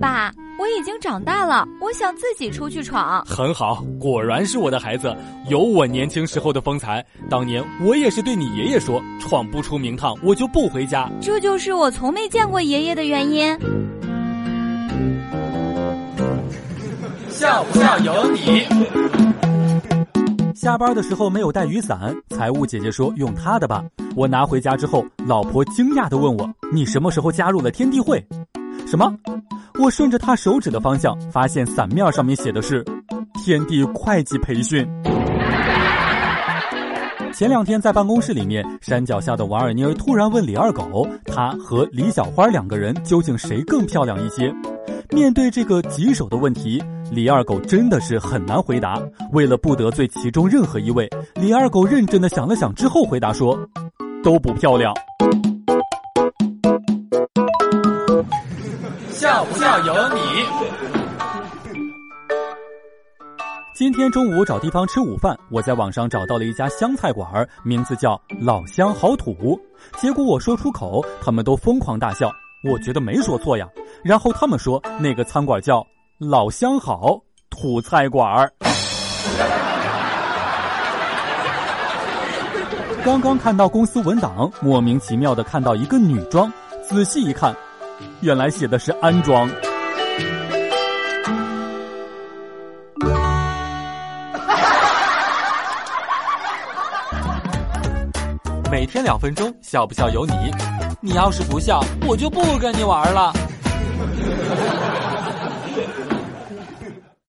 爸，我已经长大了，我想自己出去闯。很好，果然是我的孩子，有我年轻时候的风采。当年我也是对你爷爷说，闯不出名堂，我就不回家。这就是我从没见过爷爷的原因。笑不笑由你。下班的时候没有带雨伞，财务姐姐说用她的吧。我拿回家之后，老婆惊讶的问我：“你什么时候加入了天地会？”什么？我顺着他手指的方向，发现伞面上面写的是“天地会计培训”。前两天在办公室里面，山脚下的王二妮儿突然问李二狗：“她和李小花两个人究竟谁更漂亮一些？”面对这个棘手的问题，李二狗真的是很难回答。为了不得罪其中任何一位，李二狗认真的想了想之后回答说：“都不漂亮。”笑不笑由你。今天中午找地方吃午饭，我在网上找到了一家湘菜馆，名字叫老乡好土。结果我说出口，他们都疯狂大笑。我觉得没说错呀。然后他们说那个餐馆叫老乡好土菜馆。刚刚看到公司文档，莫名其妙的看到一个女装，仔细一看，原来写的是安装。每天两分钟，笑不笑由你。你要是不笑，我就不跟你玩了。